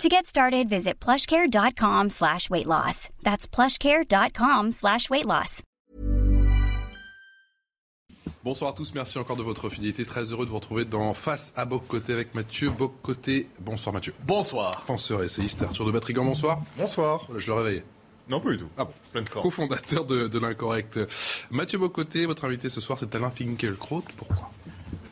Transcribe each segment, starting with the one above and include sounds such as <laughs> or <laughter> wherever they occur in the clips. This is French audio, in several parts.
To get started, visit plushcare.com slash weight loss. That's plushcare.com slash weight loss. Bonsoir à tous, merci encore de votre fidélité. Très heureux de vous retrouver dans Face à Boc-Côté avec Mathieu Boc-Côté. Bonsoir Mathieu. Bonsoir. Penseur essayiste Arthur de Batrigan, bonsoir. Bonsoir. Voilà, je le réveille. Non, pas du tout. Ah bon. Pleine forme. Co-fondateur de, de l'Incorrect. Mathieu Bocoté, votre invité ce soir, c'est Alain Finkielkraut. Pourquoi?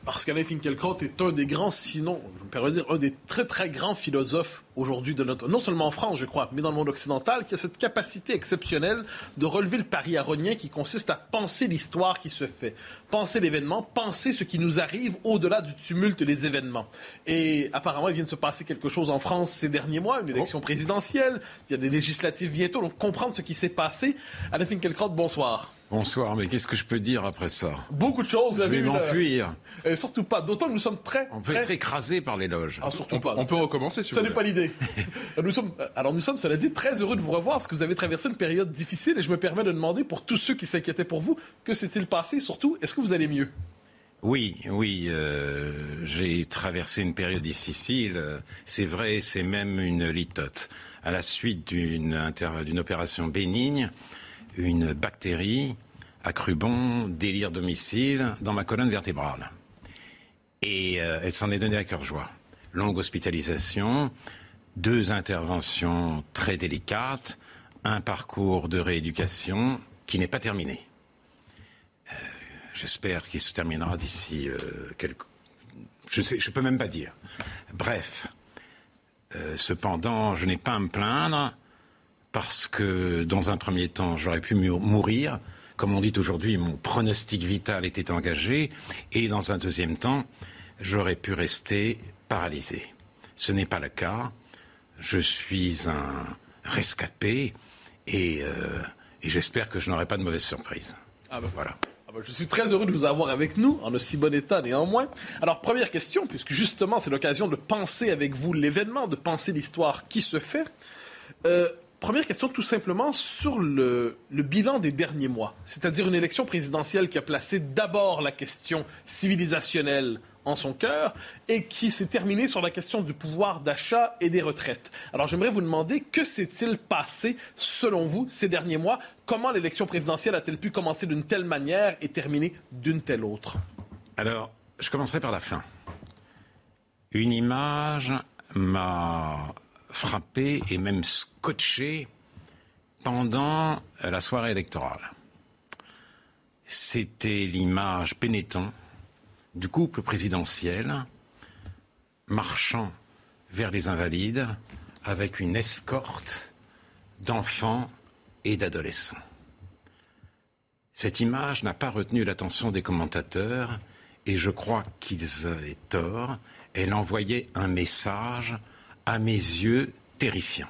Parce qu'Alain Finkielkraut est un des grands, sinon, je me permets de dire, un des très très grands philosophes aujourd'hui de notre, non seulement en France, je crois, mais dans le monde occidental, qui a cette capacité exceptionnelle de relever le pari aronien qui consiste à penser l'histoire qui se fait, penser l'événement, penser ce qui nous arrive au-delà du tumulte des événements. Et apparemment, il vient de se passer quelque chose en France ces derniers mois, une élection présidentielle, il y a des législatives bientôt, donc comprendre ce qui s'est passé. Alain Finkielkraut, bonsoir. Bonsoir, mais qu'est-ce que je peux dire après ça? Beaucoup de choses. vous Je avez vais m'enfuir. Euh, surtout pas. D'autant que nous sommes très. On peut très- être écrasé par l'éloge. Ah, surtout on, pas. on peut recommencer si Ce vous n'est pas l'idée. <laughs> nous sommes, alors nous sommes, cela dit, très heureux de vous revoir parce que vous avez traversé une période difficile et je me permets de demander pour tous ceux qui s'inquiétaient pour vous, que s'est-il passé? Surtout, est-ce que vous allez mieux? Oui, oui, euh, j'ai traversé une période difficile. euh, C'est vrai, c'est même une litote. À la suite d'une opération bénigne, une bactérie a cru bon délire domicile dans ma colonne vertébrale. Et euh, elle s'en est donnée à cœur joie. Longue hospitalisation, deux interventions très délicates, un parcours de rééducation qui n'est pas terminé. Euh, J'espère qu'il se terminera d'ici euh, quelques... Je je peux même pas dire. Bref, Euh, cependant, je n'ai pas à me plaindre parce que dans un premier temps, j'aurais pu mourir. Comme on dit aujourd'hui, mon pronostic vital était engagé. Et dans un deuxième temps, j'aurais pu rester paralysé. Ce n'est pas le cas. Je suis un rescapé et, euh, et j'espère que je n'aurai pas de mauvaise surprise. Ah ben, Voilà. Ah ben, je suis très heureux de vous avoir avec nous, en aussi bon état néanmoins. Alors, première question, puisque justement c'est l'occasion de penser avec vous l'événement, de penser l'histoire qui se fait. Euh, première question tout simplement sur le, bilan des derniers mois, c'est-à-dire une élection présidentielle qui a placé d'abord la question civilisationnelle en son cœur et qui s'est terminée sur la question du pouvoir d'achat et des retraites. Alors j'aimerais vous demander que s'est-il passé selon vous ces derniers mois? Comment l'élection présidentielle a-t-elle pu commencer d'une telle manière et terminer d'une telle autre? Alors, je commencerai par la fin. Une image m'a frappé et même scotché pendant la soirée électorale. C'était l'image pénétrante du couple présidentiel marchant vers les invalides avec une escorte d'enfants et d'adolescents. Cette image n'a pas retenu l'attention des commentateurs et je crois qu'ils avaient tort. Elle envoyait un message, à mes yeux, terrifiant.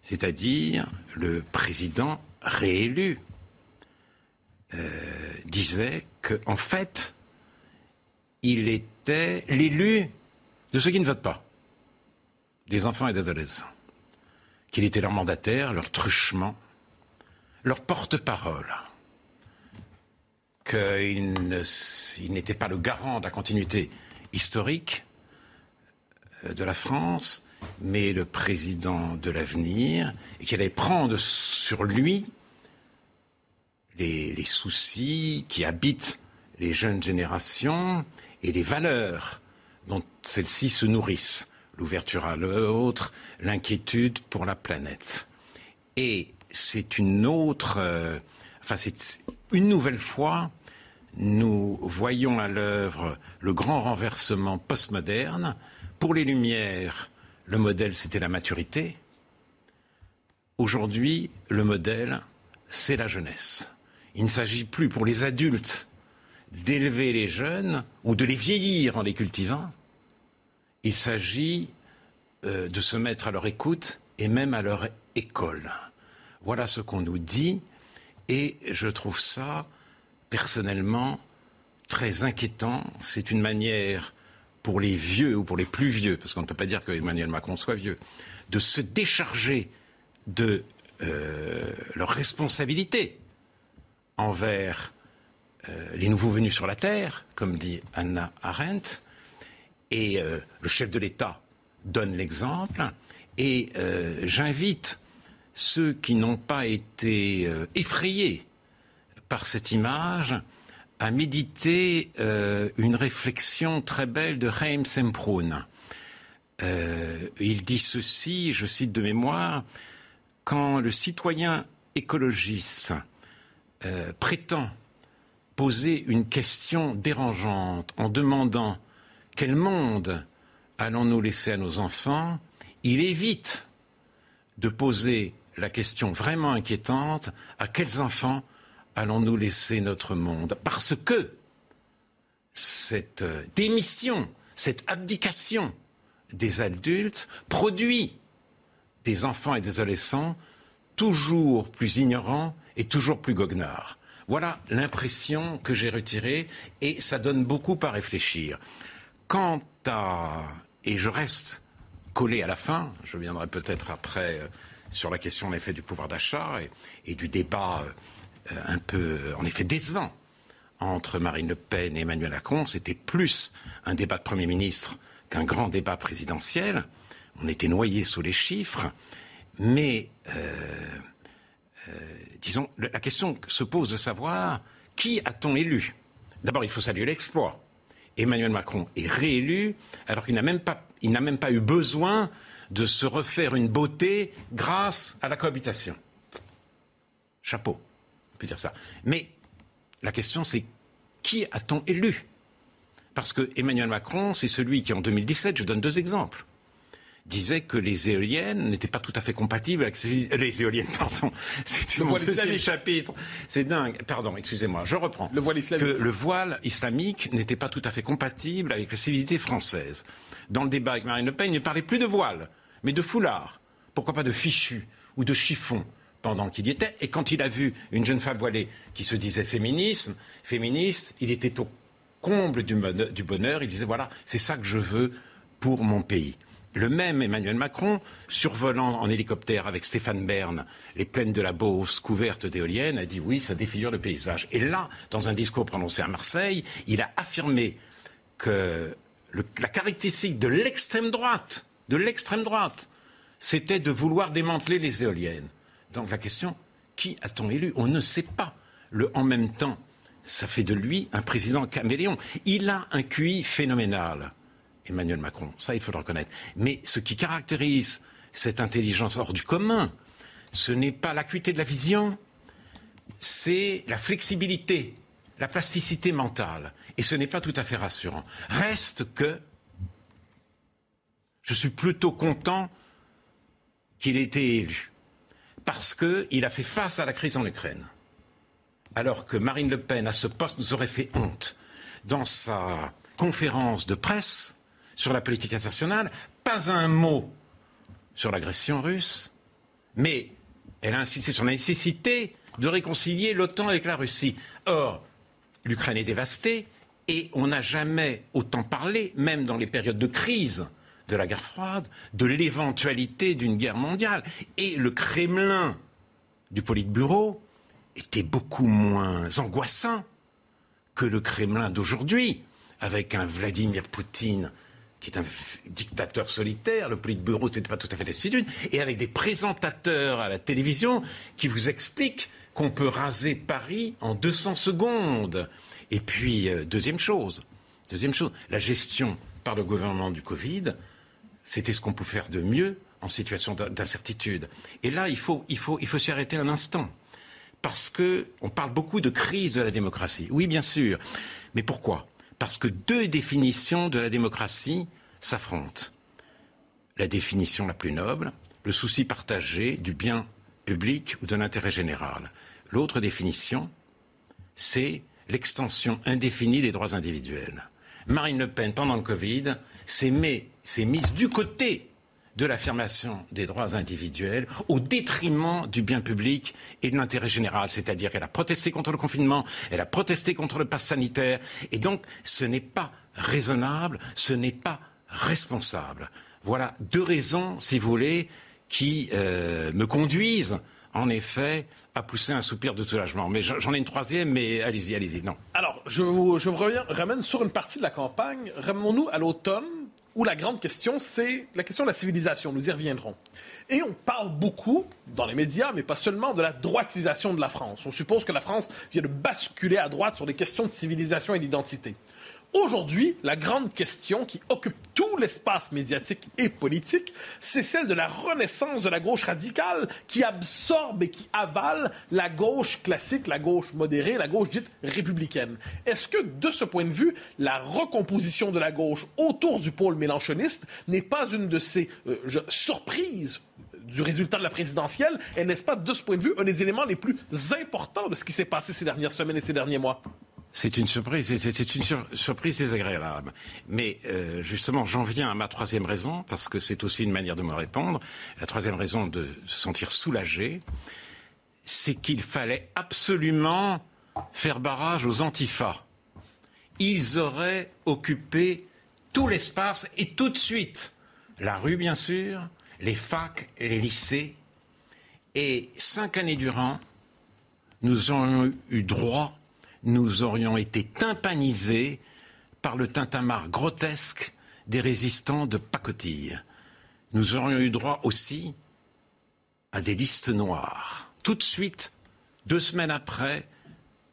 C'est-à-dire, le président réélu euh, disait que, en fait, il était l'élu de ceux qui ne votent pas, des enfants et des adolescents. Qu'il était leur mandataire, leur truchement, leur porte-parole qu'il n'était pas le garant de la continuité historique de la France, mais le président de l'avenir, et qu'il allait prendre sur lui les, les soucis qui habitent les jeunes générations et les valeurs dont celles-ci se nourrissent. L'ouverture à l'autre, l'inquiétude pour la planète. Et c'est une autre, euh, enfin c'est une nouvelle fois, nous voyons à l'œuvre le grand renversement postmoderne. Pour les Lumières, le modèle c'était la maturité. Aujourd'hui, le modèle c'est la jeunesse. Il ne s'agit plus pour les adultes d'élever les jeunes ou de les vieillir en les cultivant. Il s'agit euh, de se mettre à leur écoute et même à leur école. Voilà ce qu'on nous dit Et je trouve ça, personnellement, très inquiétant. C'est une manière pour les vieux ou pour les plus vieux, parce qu'on ne peut pas dire que Emmanuel Macron soit vieux, de se décharger de euh, leurs responsabilités envers euh, les nouveaux venus sur la Terre, comme dit Anna Arendt, et euh, le chef de l'État donne l'exemple, et j'invite ceux qui n'ont pas été effrayés par cette image à méditer euh, une réflexion très belle de Chaim Semproun. Euh, il dit ceci, je cite de mémoire, quand le citoyen écologiste euh, prétend poser une question dérangeante en demandant quel monde allons-nous laisser à nos enfants, il évite de poser la question vraiment inquiétante à quels enfants allons-nous laisser notre monde? Parce que cette euh, démission, cette abdication des adultes produit des enfants et des adolescents toujours plus ignorants et toujours plus goguenards. Voilà l'impression que j'ai retirée et ça donne beaucoup à réfléchir. Quant à... Et je reste collé à la fin, je viendrai peut-être après euh, sur la question en effet du pouvoir d'achat et, du débat euh, un peu, en effet, décevant entre Marine Le Pen et Emmanuel Macron. C'était plus un débat de Premier ministre qu'un grand débat présidentiel. On était noyé sous les chiffres. Mais, euh, euh, disons, la question se pose de savoir qui a-t-on élu? D'abord, il faut saluer l'exploit. Emmanuel Macron est réélu alors qu'il n'a même pas, il n'a même pas eu besoin de se refaire une beauté grâce à la cohabitation. Chapeau dire ça. Mais la question, c'est qui a-t-on élu? Parce que Emmanuel Macron, c'est celui qui, en 2017, je donne deux exemples, disait que les éoliennes n'étaient pas tout à fait compatibles avec <laughs> les éoliennes, pardon. <laughs> C'était mon deuxième chapitre. C'est dingue. Pardon, excusez-moi. Je reprends. Le voile islamique. Que le voile islamique n'était pas tout à fait compatible avec la civilité française. Dans le débat avec Marine Le Pen, il ne parlait plus de voile, mais de foulard. Pourquoi pas de fichu ou de chiffon pendant qu'il y était. Et quand il a vu une jeune femme voilée qui se disait féminisme, féministe, il était au comble du bonheur. Il disait voilà, c'est ça que je veux pour mon pays. Le même Emmanuel Macron, survolant en hélicoptère avec Stéphane Bern les plaines de la Beauce couvertes d'éoliennes, a dit oui, ça défigure le paysage. Et là, dans un discours prononcé à Marseille, il a affirmé que la caractéristique de l'extrême droite, de l'extrême droite, c'était de vouloir démanteler les éoliennes. Donc la question, qui a-t-on élu? On ne sait pas. Le en même temps, ça fait de lui un président caméléon. Il a un QI phénoménal, Emmanuel Macron, ça il faut le reconnaître. Mais ce qui caractérise cette intelligence hors du commun, ce n'est pas l'acuité de la vision, c'est la flexibilité, la plasticité mentale. Et ce n'est pas tout à fait rassurant. Reste que je suis plutôt content qu'il ait été élu parce qu'il a fait face à la crise en Ukraine. Alors que Marine Le Pen, à ce poste, nous aurait fait honte. Dans sa conférence de presse sur la politique internationale, pas un mot sur l'agression russe, mais elle a insisté sur la nécessité de réconcilier l'OTAN avec la Russie. Or, l'Ukraine est dévastée et on n'a jamais autant parlé, même dans les périodes de crise, de la guerre froide, de l'éventualité d'une guerre mondiale. Et le Kremlin du Politburo était beaucoup moins angoissant que le Kremlin d'aujourd'hui, avec un Vladimir Poutine qui est un dictateur solitaire, le Politburo, ce n'était pas tout à fait l'attitude, et avec des présentateurs à la télévision qui vous expliquent qu'on peut raser Paris en 200 secondes. Et puis, euh, deuxième chose, deuxième chose, la gestion par le gouvernement du Covid, c'était ce qu'on pouvait faire de mieux en situation d'incertitude. Et là, il faut, s'y arrêter un instant. Parce qu'on parle beaucoup de crise de la démocratie. Oui, bien sûr. Mais pourquoi? Parce que deux définitions de la démocratie s'affrontent. La définition la plus noble, le souci partagé du bien public ou de l'intérêt général. L'autre définition, c'est l'extension indéfinie des droits individuels. Marine Le Pen, pendant le Covid, s'est mise du côté de l'affirmation des droits individuels au détriment du bien public et de l'intérêt général. C'est-à-dire qu'elle a protesté contre le confinement, elle a protesté contre le pass sanitaire. Et donc, ce n'est pas raisonnable, ce n'est pas responsable. Voilà deux raisons, si vous voulez, qui euh, me conduisent, en effet, à pousser un soupir de soulagement. Mais j'en ai une troisième, mais allez-y, allez-y. Non. Alors, je vous, ramène sur une partie de la campagne. Ramenons-nous à l'automne, où la grande question, c'est la question de la civilisation. Nous y reviendrons. Et on parle beaucoup, dans les médias, mais pas seulement, de la droitisation de la France. On suppose que la France vient de basculer à droite sur des questions de civilisation et d'identité. Aujourd'hui, la grande question qui occupe tout l'espace médiatique et politique, c'est celle de la renaissance de la gauche radicale qui absorbe et qui avale la gauche classique, la gauche modérée, la gauche dite républicaine. Est-ce que, de ce point de vue, la recomposition de la gauche autour du pôle mélanchoniste n'est pas une de ces euh, surprises du résultat de la présidentielle? Et n'est-ce pas, de ce point de vue, un des éléments les plus importants de ce qui s'est passé ces dernières semaines et ces derniers mois? C'est une surprise, c'est une surprise désagréable. Mais euh, justement, j'en viens à ma troisième raison, parce que c'est aussi une manière de me répondre. La troisième raison de se sentir soulagé, c'est qu'il fallait absolument faire barrage aux antifas. Ils auraient occupé tout l'espace et tout de suite. La rue, bien sûr, les facs les lycées. Et cinq années durant, nous aurions eu droit nous aurions été tympanisés par le tintamarre grotesque des résistants de pacotille. Nous aurions eu droit aussi à des listes noires. Tout de suite, deux semaines après,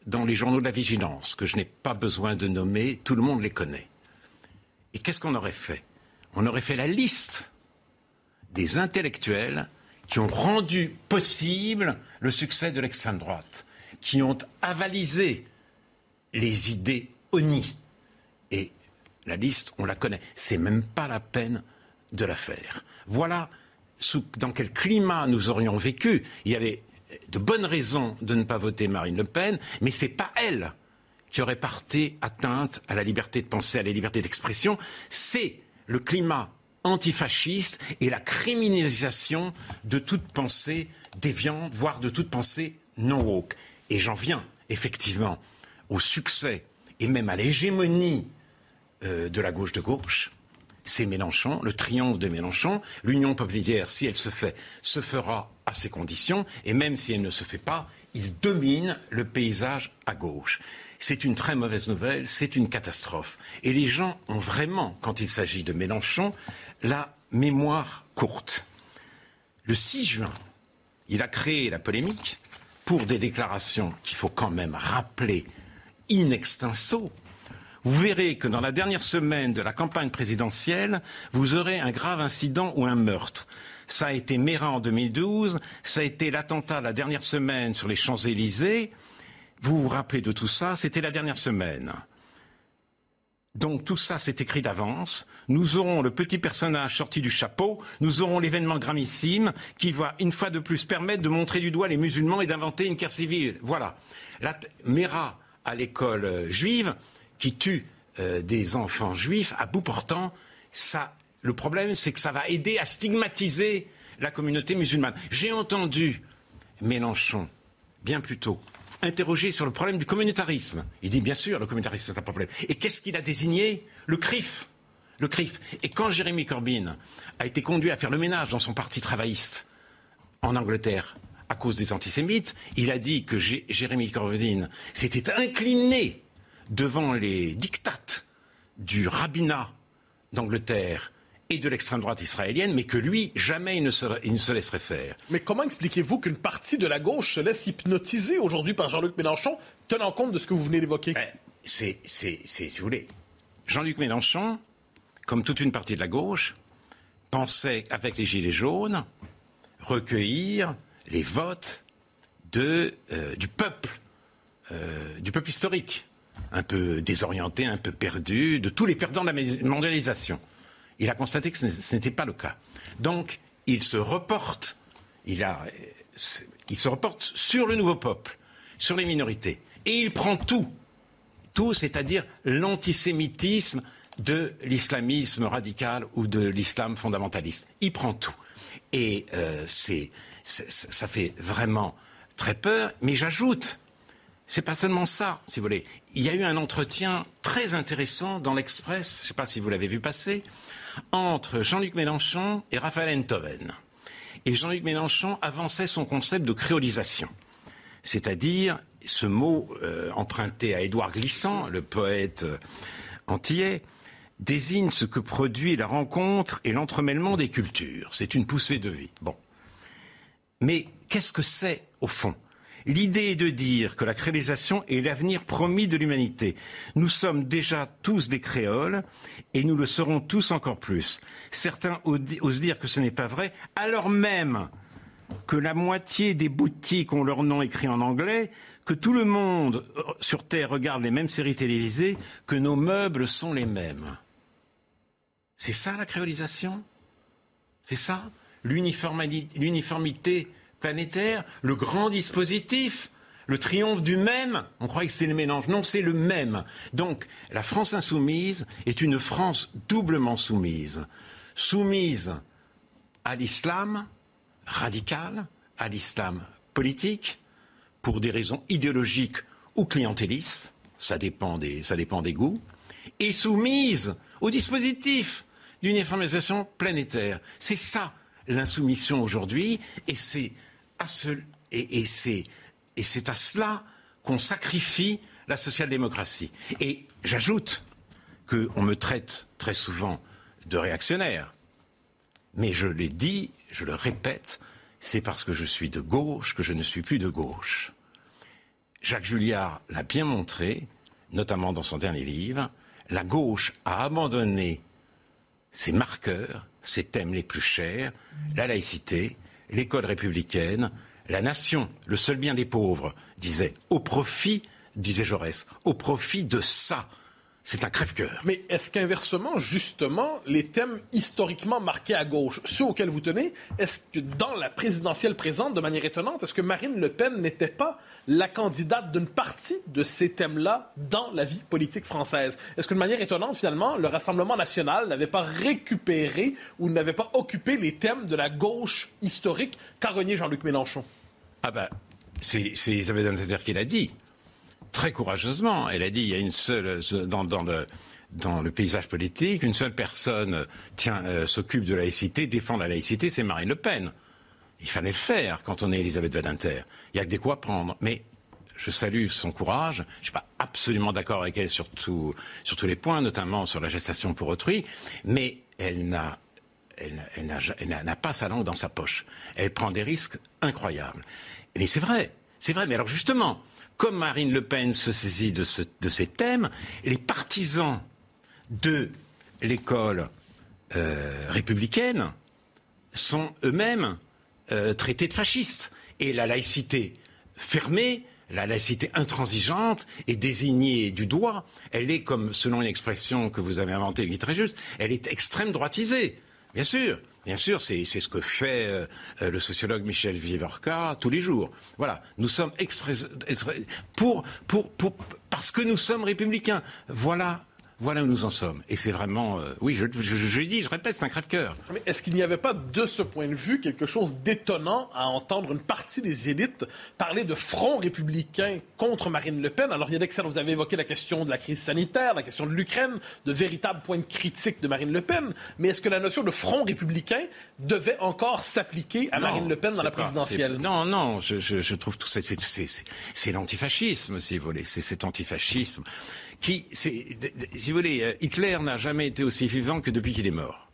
dans les journaux de la vigilance, que je n'ai pas besoin de nommer, tout le monde les connaît. Et qu'est-ce qu'on aurait fait? On aurait fait la liste des intellectuels qui ont rendu possible le succès de l'extrême droite, qui ont avalisé les idées ONI. Et la liste, on la connaît. C'est même pas la peine de la faire. Voilà dans quel climat nous aurions vécu. Il y avait de bonnes raisons de ne pas voter Marine Le Pen, mais c'est pas elle qui aurait porté atteinte à la liberté de penser, à la liberté d'expression. C'est le climat antifasciste et la criminalisation de toute pensée déviante, voire de toute pensée non woke. Et j'en viens, effectivement, au succès et même à l'hégémonie euh, de la gauche de gauche, c'est Mélenchon, le triomphe de Mélenchon. L'union populaire, si elle se fait, se fera à ces conditions, et même si elle ne se fait pas, il domine le paysage à gauche. C'est une très mauvaise nouvelle, c'est une catastrophe. Et les gens ont vraiment, quand il s'agit de Mélenchon, la mémoire courte. Le 6 juin, il a créé la polémique pour des déclarations qu'il faut quand même rappeler in extenso, vous verrez que dans la dernière semaine de la campagne présidentielle, vous aurez un grave incident ou un meurtre. Ça a été Mérin en 2012, ça a été l'attentat la dernière semaine sur les Champs-Élysées. Vous vous rappelez de tout ça, c'était la dernière semaine. Donc tout ça, c'est écrit d'avance. Nous aurons le petit personnage sorti du chapeau, nous aurons l'événement gravissime qui va une fois de plus permettre de montrer du doigt les musulmans et d'inventer une guerre civile. Voilà. Mera à l'école euh, juive qui tue euh, des enfants juifs à bout portant, ça, le problème, c'est que ça va aider à stigmatiser la communauté musulmane. J'ai entendu Mélenchon, bien plus tôt, interroger sur le problème du communautarisme. Il dit, bien sûr, le communautarisme, c'est un problème. Et qu'est-ce qu'il a désigné? Le CRIF. Le CRIF. Et quand Jérémy Corbyn a été conduit à faire le ménage dans son parti travailliste en Angleterre, à cause des antisémites. Il a dit que Jérémy Corbyn s'était incliné devant les dictates du rabbinat d'Angleterre et de l'extrême droite israélienne, mais que lui, jamais il ne, se, laisserait faire. Mais comment expliquez-vous qu'une partie de la gauche se laisse hypnotiser aujourd'hui par Jean-Luc Mélenchon, tenant compte de ce que vous venez d'évoquer? Ben, C'est, si vous voulez, Jean-Luc Mélenchon, comme toute une partie de la gauche, pensait, avec les Gilets jaunes, recueillir les votes euh, du peuple, euh, du peuple historique, un peu désorienté, un peu perdu, de tous les perdants de la mondialisation. Il a constaté que ce n'était pas le cas. Donc, il se reporte, il se reporte sur le nouveau peuple, sur les minorités, et il prend tout, tout, c'est-à-dire l'antisémitisme de l'islamisme radical ou de l'islam fondamentaliste. Il prend tout. Et euh, c'est, ça fait vraiment très peur. Mais j'ajoute, c'est pas seulement ça, si vous voulez. Il y a eu un entretien très intéressant dans l'Express, je ne sais pas si vous l'avez vu passer, entre Jean-Luc Mélenchon et Raphaël Enthoven. Et Jean-Luc Mélenchon avançait son concept de créolisation, c'est-à-dire ce mot euh, emprunté à Édouard Glissant, le poète euh, antillais, désigne ce que produit la rencontre et l'entremêlement des cultures. C'est une poussée de vie. Bon. Mais qu'est-ce que c'est, au fond? L'idée est de dire que la créolisation est l'avenir promis de l'humanité. Nous sommes déjà tous des créoles et nous le serons tous encore plus. Certains osent dire que ce n'est pas vrai, alors même que la moitié des boutiques ont leur nom écrit en anglais, que tout le monde euh, sur Terre regarde les mêmes séries télévisées, que nos meubles sont les mêmes. C'est ça la créolisation? C'est ça? L'uniformité planétaire Le grand dispositif le triomphe du même, on croit que c'est le mélange. Non, c'est le même. Donc, la France insoumise est une France doublement soumise. Soumise à l'islam radical, à l'islam politique, pour des raisons idéologiques ou clientélistes, ça dépend des, ça dépend des goûts, et soumise au dispositif d'uniformisation planétaire. C'est ça l'insoumission aujourd'hui, et c'est à, cela qu'on sacrifie la social-démocratie. Et j'ajoute qu'on me traite très souvent de réactionnaire, mais je l'ai dit, je le répète, c'est parce que je suis de gauche que je ne suis plus de gauche. Jacques Julliard l'a bien montré, notamment dans son dernier livre, la gauche a abandonné ses marqueurs, ses thèmes les plus chers, la laïcité, l'école républicaine, la nation, le seul bien des pauvres, disait, au profit, disait Jaurès, au profit de ça, c'est un crève-cœur. Mais est-ce qu'inversement, justement, les thèmes historiquement marqués à gauche, ceux auxquels vous tenez, est-ce que dans la présidentielle présente, de manière étonnante, est-ce que Marine Le Pen n'était pas la candidate d'une partie de ces thèmes-là dans la vie politique française? Est-ce que de manière étonnante, finalement, le Rassemblement national n'avait pas récupéré ou n'avait pas occupé les thèmes de la gauche historique qu'a renié Jean-Luc Mélenchon? Ah ben, c'est Isabelle Dantater qui l'a dit très courageusement. Elle a dit il y a une seule dans, le dans le paysage politique, une seule personne tient euh, s'occupe de la laïcité, défend la laïcité, c'est Marine Le Pen. Il fallait le faire quand on est Elisabeth Badinter. Il n'y a que des coups à prendre. Mais je salue son courage. Je ne suis pas absolument d'accord avec elle sur, tous les points, notamment sur la gestation pour autrui. Mais elle n'a elle, n'a pas sa langue dans sa poche. Elle prend des risques incroyables. Mais c'est vrai, c'est vrai. Mais alors justement, comme Marine Le Pen se saisit de, ces thèmes, les partisans de l'école euh, républicaine sont eux-mêmes euh, traités de fascistes. Et la laïcité fermée, la laïcité intransigeante est désignée du doigt. Elle est, comme selon une expression que vous avez inventée, qui est très juste, elle est extrême droitisée. Bien sûr. Bien sûr, c'est ce que fait euh, le sociologue Michel Vivorca tous les jours. Voilà, nous sommes pour, pour, pour, parce que nous sommes républicains. Voilà voilà où nous en sommes. Et c'est vraiment, euh, oui, je, je, je, dis, je répète, c'est un crève-cœur. Mais est-ce qu'il n'y avait pas, de ce point de vue, quelque chose d'étonnant à entendre une partie des élites parler de front républicain contre Marine Le Pen? Alors, il y a d'excellents, vous avez évoqué la question de la crise sanitaire, la question de l'Ukraine, de véritables points de critique de Marine Le Pen. Mais est-ce que la notion de front républicain devait encore s'appliquer à Marine Le Pen dans la présidentielle? Non, non, je, je, trouve tout ça, c'est l'antifascisme, si vous voulez, c'est cet antifascisme qui, si vous voulez, euh, Hitler n'a jamais été aussi vivant que depuis qu'il est mort.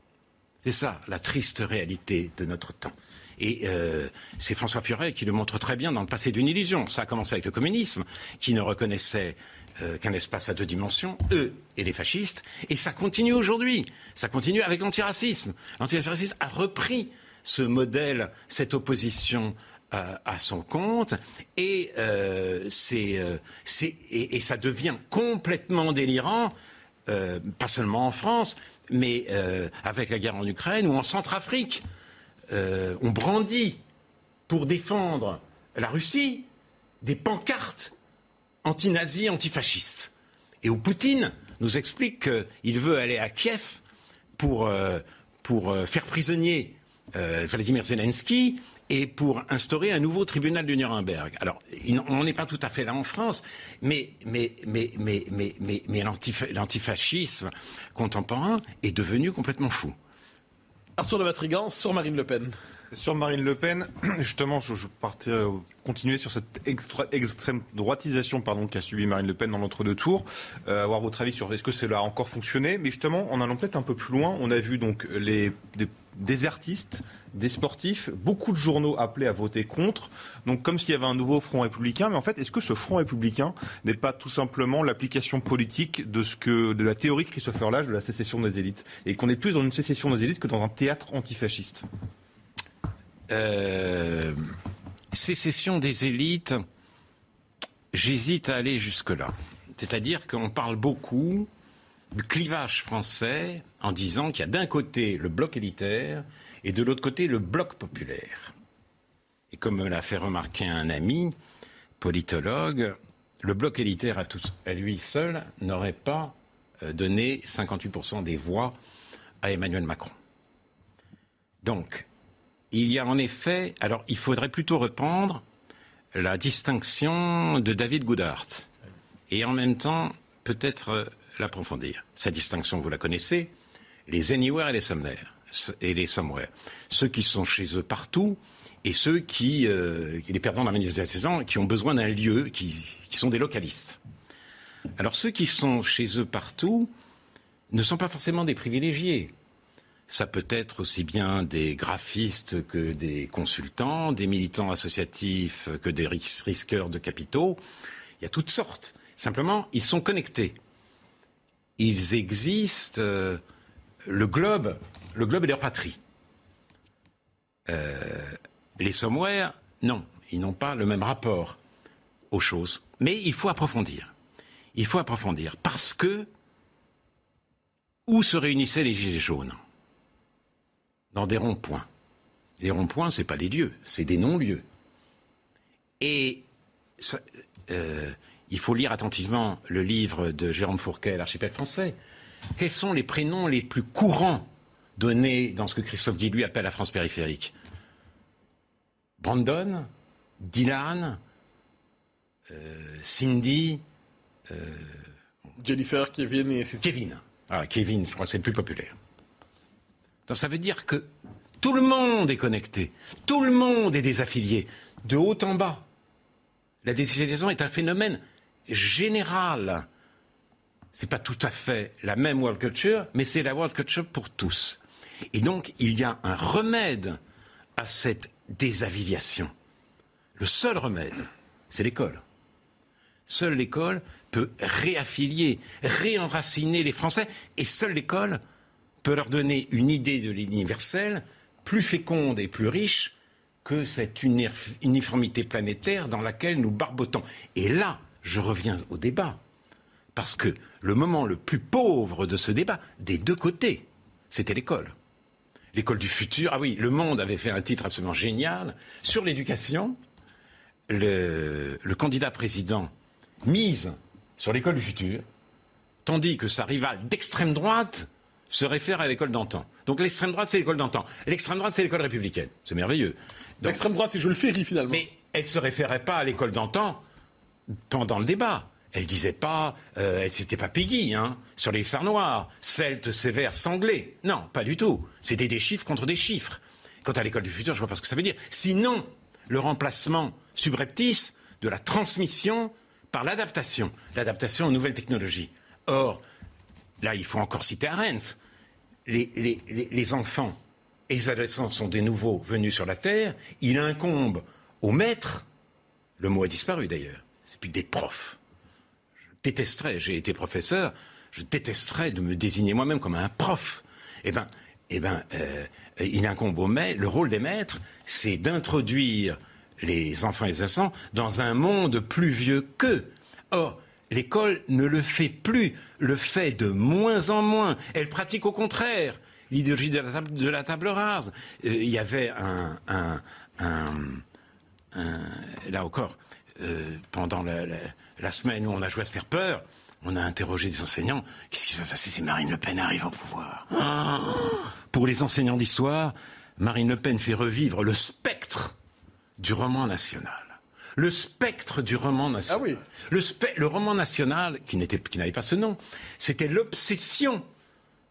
C'est ça, la triste réalité de notre temps. Et euh, c'est François Furet qui le montre très bien dans le passé d'une illusion. Ça a commencé avec le communisme, qui ne reconnaissait euh, qu'un espace à deux dimensions, eux et les fascistes, et ça continue aujourd'hui. Ça continue avec l'antiracisme. L'antiracisme a repris ce modèle, cette opposition à son compte et, euh, euh et, ça devient complètement délirant, euh, pas seulement en France, mais avec la guerre en Ukraine ou en Centrafrique. On brandit pour défendre la Russie des pancartes anti-nazis, antifascistes. Et où Poutine nous explique qu'il veut aller à Kiev pour, pour faire prisonnier Vladimir Zelensky et pour instaurer un nouveau tribunal de Nuremberg. Alors, on n'est pas tout à fait là en France, mais, mais, l'antifascisme contemporain est devenu complètement fou. De sur Marine Le Pen. Sur Marine Le Pen, <clears throat> justement, je, je euh, continuer sur cette extrême droitisation qu'a subi Marine Le Pen dans l'entre-deux tours. Euh, avoir votre avis sur est-ce que cela a encore fonctionné. Mais justement, en allant peut-être un peu plus loin, on a vu donc des artistes des sportifs, beaucoup de journaux appelaient à voter contre, donc comme s'il y avait un nouveau front républicain. Mais en fait, est-ce que ce front républicain n'est pas tout simplement l'application politique de ce que de la théorie de Christopher Lage de la sécession des élites, et qu'on est plus dans une sécession des élites que dans un théâtre antifasciste? Euh, Sécession des élites, j'hésite à aller jusque-là. C'est-à-dire qu'on parle beaucoup du clivage français en disant qu'il y a d'un côté le bloc élitaire et de l'autre côté le bloc populaire. Et comme me l'a fait remarquer un ami politologue, le bloc élitaire à, lui seul n'aurait pas euh, donné 58% des voix à Emmanuel Macron. Donc, il y a en effet, alors il faudrait plutôt reprendre la distinction de David Goodhart et en même temps peut-être euh, l'approfondir. Sa distinction, vous la connaissez, les anywhere et les somewhere. Ceux qui sont chez eux partout et ceux qui, euh, les perdants de la manifestation, qui ont besoin d'un lieu, qui sont des localistes. Alors ceux qui sont chez eux partout ne sont pas forcément des privilégiés. Ça peut être aussi bien des graphistes que des consultants, des militants associatifs que des risqueurs de capitaux. Il y a toutes sortes. Simplement, ils sont connectés. Ils existent. Euh, le globe le globe est leur patrie. Euh, les somewhere, non, ils n'ont pas le même rapport aux choses. Mais il faut approfondir. Il faut approfondir parce que où se réunissaient les gilets jaunes? Dans des ronds-points. Les ronds-points, ce n'est pas des lieux, c'est des non-lieux. Et euh, il faut lire attentivement le livre de Jérôme Fourquet, l'archipel français. Quels sont les prénoms les plus courants donné dans ce que Christophe Guy lui appelle la France périphérique? Brandon, Dylan, euh, Cindy, euh, Jennifer, Kevin et Kevin. Ah, Kevin, je crois que c'est le plus populaire. Donc ça veut dire que tout le monde est connecté, tout le monde est désaffilié, de haut en bas. La désaffiliation est un phénomène général. C'est pas tout à fait la même world culture, mais c'est la world culture pour tous. Et donc, il y a un remède à cette désaffiliation. Le seul remède, c'est l'école. Seule l'école peut réaffilier, réenraciner les Français, et seule l'école peut leur donner une idée de l'universel plus féconde et plus riche que cette uniformité planétaire dans laquelle nous barbotons. Et là, je reviens au débat, parce que le moment le plus pauvre de ce débat, des deux côtés, c'était l'école l'école du futur. Ah oui, Le Monde avait fait un titre absolument génial sur l'éducation. Le, candidat président mise sur l'école du futur, tandis que sa rivale d'extrême droite se réfère à l'école d'antan. Donc l'extrême droite, c'est l'école d'antan. L'extrême droite, c'est l'école républicaine. C'est merveilleux. L'extrême droite, c'est le Ferry, finalement. Mais elle ne se référait pas à l'école d'antan pendant le débat. Elle disait pas, euh, elle c'était pas Peggy, hein, sur les noirs, svelte, sévère, sanglé. Non, pas du tout. C'était des chiffres contre des chiffres. Quant à l'école du futur, je vois pas ce que ça veut dire. Sinon, le remplacement subreptice de la transmission par l'adaptation, l'adaptation aux nouvelles technologies. Or, là, il faut encore citer Arendt. Les, enfants et les adolescents sont des nouveaux venus sur la Terre. Il incombe aux maîtres, le mot a disparu d'ailleurs, c'est plus des profs, détesterais, j'ai été professeur, je détesterais de me désigner moi-même comme un prof. Eh bien, eh ben, euh, il incombe au maître, le rôle des maîtres, c'est d'introduire les enfants et les adolescents dans un monde plus vieux qu'eux. Or, l'école ne le fait plus, le fait de moins en moins. Elle pratique au contraire l'idéologie de la table, de la table rase. Euh, il y avait un, un, un, là encore, euh, pendant la, la, semaine où on a joué à se faire peur, on a interrogé des enseignants. Qu'est-ce qui va se passer si Marine Le Pen arrive au pouvoir ah Pour les enseignants d'histoire, Marine Le Pen fait revivre le spectre du roman national. Le spectre du roman national. Ah oui. Le, le roman national, qui n'avait pas ce nom, c'était l'obsession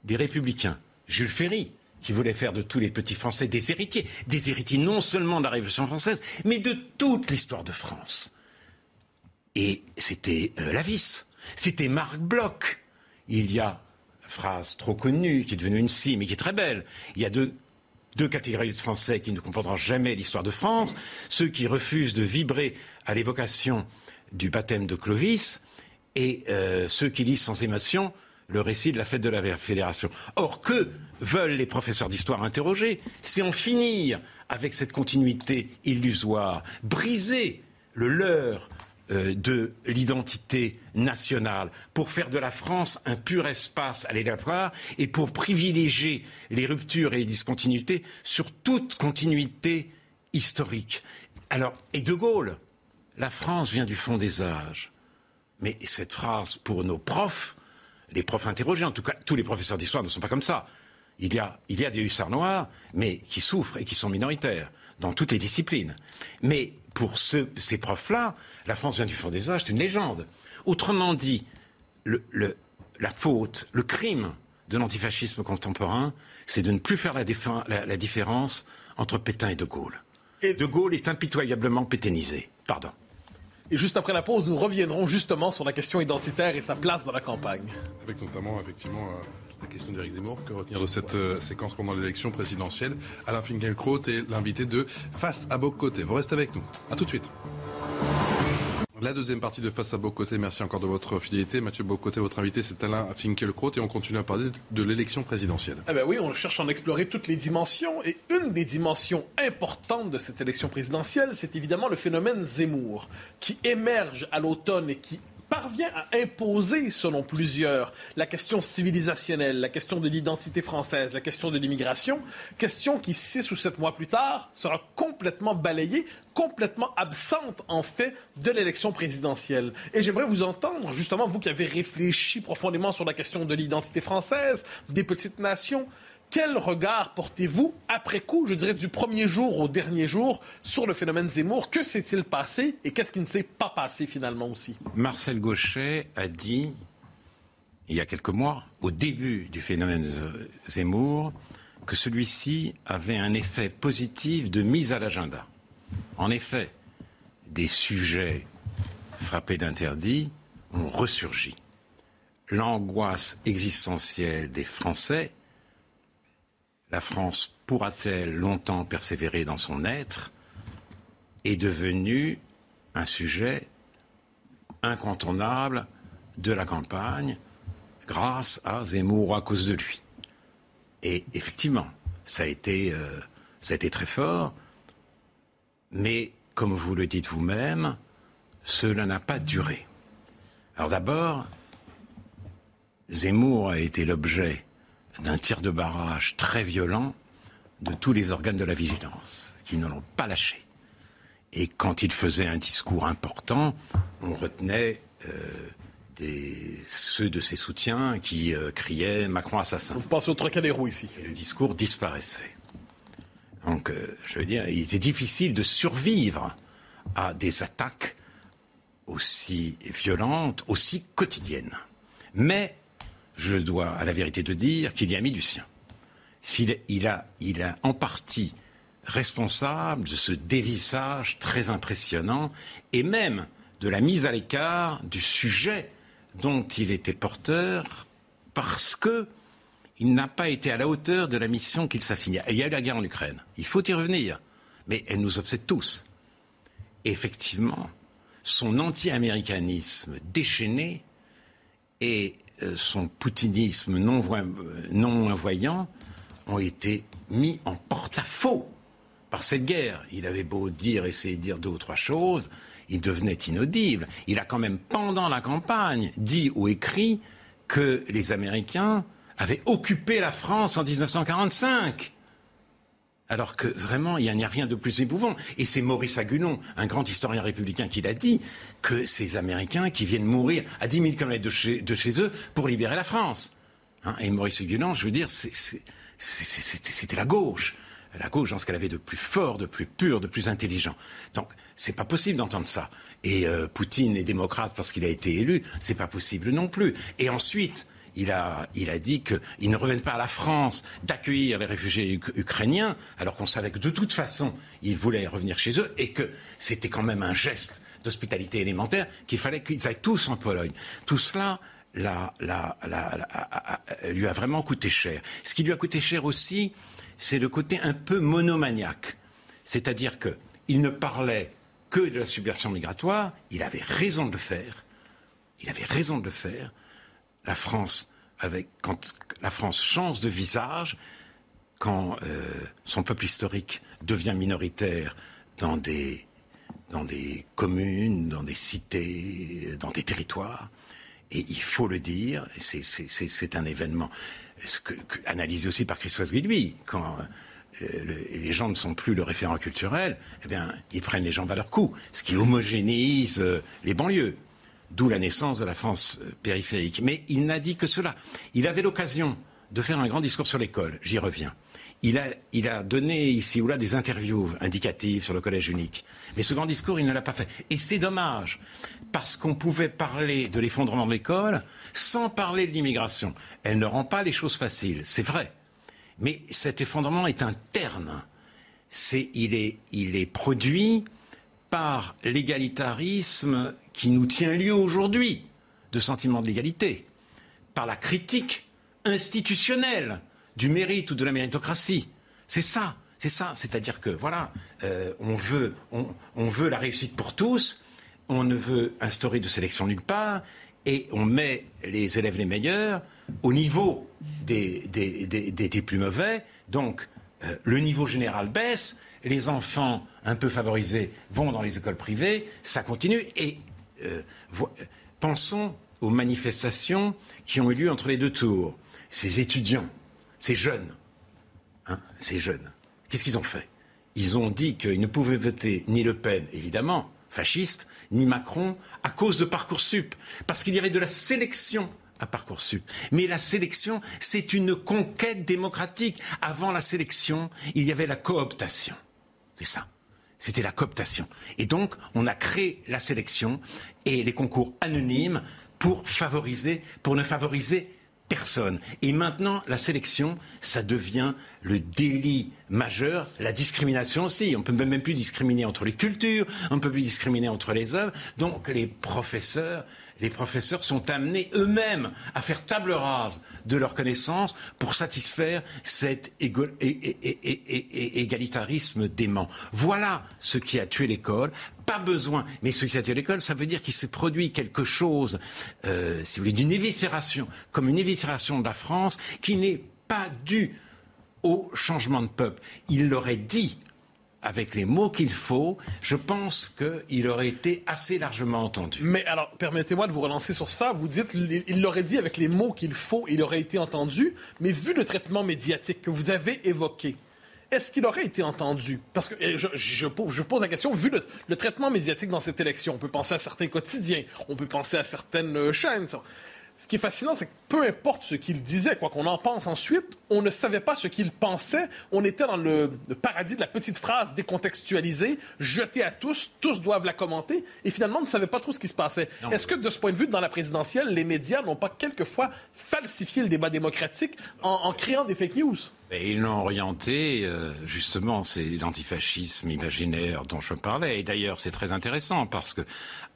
des républicains. Jules Ferry, qui voulait faire de tous les petits Français des héritiers. Des héritiers non seulement de la Révolution française, mais de toute l'histoire de France. Et c'était euh, la vis. C'était Marc Bloch. Il y a, phrase trop connue, qui est devenue une scie, mais qui est très belle. Il y a deux, deux catégories de Français qui ne comprendront jamais l'histoire de France. Ceux qui refusent de vibrer à l'évocation du baptême de Clovis et euh, ceux qui lisent sans émotion le récit de la fête de la Fédération. Or, que veulent les professeurs d'histoire interroger C'est en finir avec cette continuité illusoire, briser le leurre de l'identité nationale, pour faire de la France un pur espace à l'élaboratoire et pour privilégier les ruptures et les discontinuités sur toute continuité historique. Alors, et De Gaulle, la France vient du fond des âges. Mais cette phrase, pour nos profs, les profs interrogés, en tout cas tous les professeurs d'histoire ne sont pas comme ça. Il y, a, il y a des hussards noirs, mais qui souffrent et qui sont minoritaires dans toutes les disciplines. Mais pour ces profs-là, la France vient du fond des âges, c'est une légende. Autrement dit, la faute, le crime de l'antifascisme contemporain, c'est de ne plus faire la, différence entre Pétain et De Gaulle. Et de Gaulle est impitoyablement pétainisé. Pardon. Et juste après la pause, nous reviendrons justement sur la question identitaire et sa place dans la campagne. Avec notamment, effectivement, euh, la question d'Éric Zemmour. Que retenir de cette euh, séquence pendant l'élection présidentielle? Alain Finkielkraut est l'invité de Face à Bocoté. Vous restez avec nous. A tout de suite. La deuxième partie de Face à Bocoté, merci encore de votre fidélité. Mathieu Bocoté, votre invité, c'est Alain Finkielkraut et on continue à parler de l'élection présidentielle. Eh ben oui, on cherche à en explorer toutes les dimensions et une des dimensions importantes de cette élection présidentielle, c'est évidemment le phénomène Zemmour, qui émerge à l'automne et qui parvient à imposer, selon plusieurs, la question civilisationnelle, la question de l'identité française, la question de l'immigration, question qui, six ou sept mois plus tard, sera complètement balayée, complètement absente, en fait, de l'élection présidentielle. Et j'aimerais vous entendre, justement, vous qui avez réfléchi profondément sur la question de l'identité française, des petites nations, quel regard portez-vous après coup, je dirais du premier jour au dernier jour, sur le phénomène Zemmour? Que s'est-il passé et qu'est-ce qui ne s'est pas passé finalement aussi? Marcel Gauchet a dit, il y a quelques mois, au début du phénomène Zemmour, que celui-ci avait un effet positif de mise à l'agenda. En effet, des sujets frappés d'interdits ont ressurgi. L'angoisse existentielle des Français la France pourra-t-elle longtemps persévérer dans son être est devenu un sujet incontournable de la campagne grâce à Zemmour à cause de lui. Et effectivement, ça a été, euh, ça a été très fort, mais comme vous le dites vous-même, cela n'a pas duré. Alors d'abord, Zemmour a été l'objet d'un tir de barrage très violent de tous les organes de la vigilance, qui ne l'ont pas lâché. Et quand il faisait un discours important, on retenait euh, des, ceux de ses soutiens qui euh, criaient Macron assassin. Vous pensez au Trocadéro ici. Et le discours disparaissait. Donc, euh, je veux dire, il était difficile de survivre à des attaques aussi violentes, aussi quotidiennes. Mais je dois à la vérité de dire qu'il y a mis du sien. Il, il, a, il a en partie responsable de ce dévissage très impressionnant et même de la mise à l'écart du sujet dont il était porteur parce que il n'a pas été à la hauteur de la mission qu'il s'assignait. Il y a eu la guerre en Ukraine. Il faut y revenir. Mais elle nous obsède tous. effectivement, son anti-américanisme déchaîné est son poutinisme non, non voyant ont été mis en porte-à-faux par cette guerre. Il avait beau dire, essayer de dire deux ou trois choses, il devenait inaudible. Il a quand même, pendant la campagne, dit ou écrit que les Américains avaient occupé la France en 1945. Alors que vraiment, il n'y a rien de plus émouvant. Et c'est Maurice Agulon, un grand historien républicain, qui l'a dit, que ces Américains qui viennent mourir à 10 000 km de chez, eux pour libérer la France. Hein, et Maurice Agulon, je veux dire, c'était la gauche. La gauche dans ce qu'elle avait de plus fort, de plus pur, de plus intelligent. Donc, c'est pas possible d'entendre ça. Et euh, Poutine est démocrate parce qu'il a été élu, c'est pas possible non plus. Et ensuite, il a, dit qu'il ne revienne pas à la France d'accueillir les réfugiés ukrainiens, alors qu'on savait que de toute façon, ils voulaient revenir chez eux et que c'était quand même un geste d'hospitalité élémentaire qu'il fallait qu'ils aillent tous en Pologne. Tout cela la, la, la, lui a vraiment coûté cher. Ce qui lui a coûté cher aussi, c'est le côté un peu monomaniaque. C'est-à-dire qu'il ne parlait que de la subversion migratoire, il avait raison de le faire, il avait raison de le faire, la France, avec, quand la France change de visage, quand euh, son peuple historique devient minoritaire dans des, communes, dans des cités, dans des territoires, et il faut le dire, c'est un événement analysé aussi par Christophe Guillouis, quand euh, les gens ne sont plus le référent culturel, eh bien, ils prennent les jambes à leur cou, ce qui homogénéise euh, les banlieues d'où la naissance de la France euh, périphérique. Mais il n'a dit que cela. Il avait l'occasion de faire un grand discours sur l'école, j'y reviens. Il a, donné ici ou là des interviews indicatives sur le collège unique. Mais ce grand discours, il ne l'a pas fait. Et c'est dommage, parce qu'on pouvait parler de l'effondrement de l'école sans parler de l'immigration. Elle ne rend pas les choses faciles, c'est vrai. Mais cet effondrement est interne. il, est, il est produit par l'égalitarisme qui nous tient lieu aujourd'hui de sentiment de l'égalité, par la critique institutionnelle du mérite ou de la méritocratie. C'est ça, c'est ça. C'est-à-dire que voilà, euh, on, veut, on, veut la réussite pour tous, on ne veut instaurer de sélection nulle part, et on met les élèves les meilleurs au niveau des, des, plus mauvais. Donc, euh, le niveau général baisse, les enfants un peu favorisés vont dans les écoles privées, ça continue. Et euh, pensons aux manifestations qui ont eu lieu entre les deux tours. Ces étudiants, ces jeunes, hein, ces jeunes, qu'est-ce qu'ils ont fait? Ils ont dit qu'ils ne pouvaient voter ni Le Pen, évidemment, fasciste, ni Macron, à cause de Parcoursup, parce qu'il y avait de la sélection à Parcoursup. Mais la sélection, c'est une conquête démocratique. Avant la sélection, il y avait la cooptation. C'est ça. C'était la cooptation. Et donc, on a créé la sélection et les concours anonymes pour favoriser, pour ne favoriser personne. Et maintenant, la sélection, ça devient le délit majeur, la discrimination aussi. On peut même plus discriminer entre les cultures, on peut plus discriminer entre les œuvres. Donc, les professeurs les professeurs sont amenés eux-mêmes à faire table rase de leurs connaissances pour satisfaire cet égalitarisme dément. Voilà ce qui a tué l'école. Pas besoin, mais ce qui a tué l'école, ça veut dire qu'il s'est produit quelque chose, euh, si vous voulez, d'une éviscération, comme une éviscération de la France, qui n'est pas due au changement de peuple. Il l'aurait dit avec les mots qu'il faut, je pense qu'il aurait été assez largement entendu. Mais alors, permettez-moi de vous relancer sur ça. Vous dites, il l'aurait dit avec les mots qu'il faut, il aurait été entendu. Mais vu le traitement médiatique que vous avez évoqué, est-ce qu'il aurait été entendu? Parce que je, je, pose la question, vu le, le, traitement médiatique dans cette élection, on peut penser à certains quotidiens, on peut penser à certaines chaînes ce qui est fascinant, c'est que peu importe ce qu'il disait, quoi qu'on en pense ensuite, on ne savait pas ce qu'il pensait. On était dans le, paradis de la petite phrase décontextualisée, jetée à tous, tous doivent la commenter, et finalement, on ne savait pas trop ce qui se passait. Est-ce que, de ce point de vue, dans la présidentielle, les médias n'ont pas quelquefois falsifié le débat démocratique en créant des fake news? Et ils l'ont orienté, euh, justement, c'est l'antifascisme imaginaire dont je parlais. Et d'ailleurs, c'est très intéressant parce que,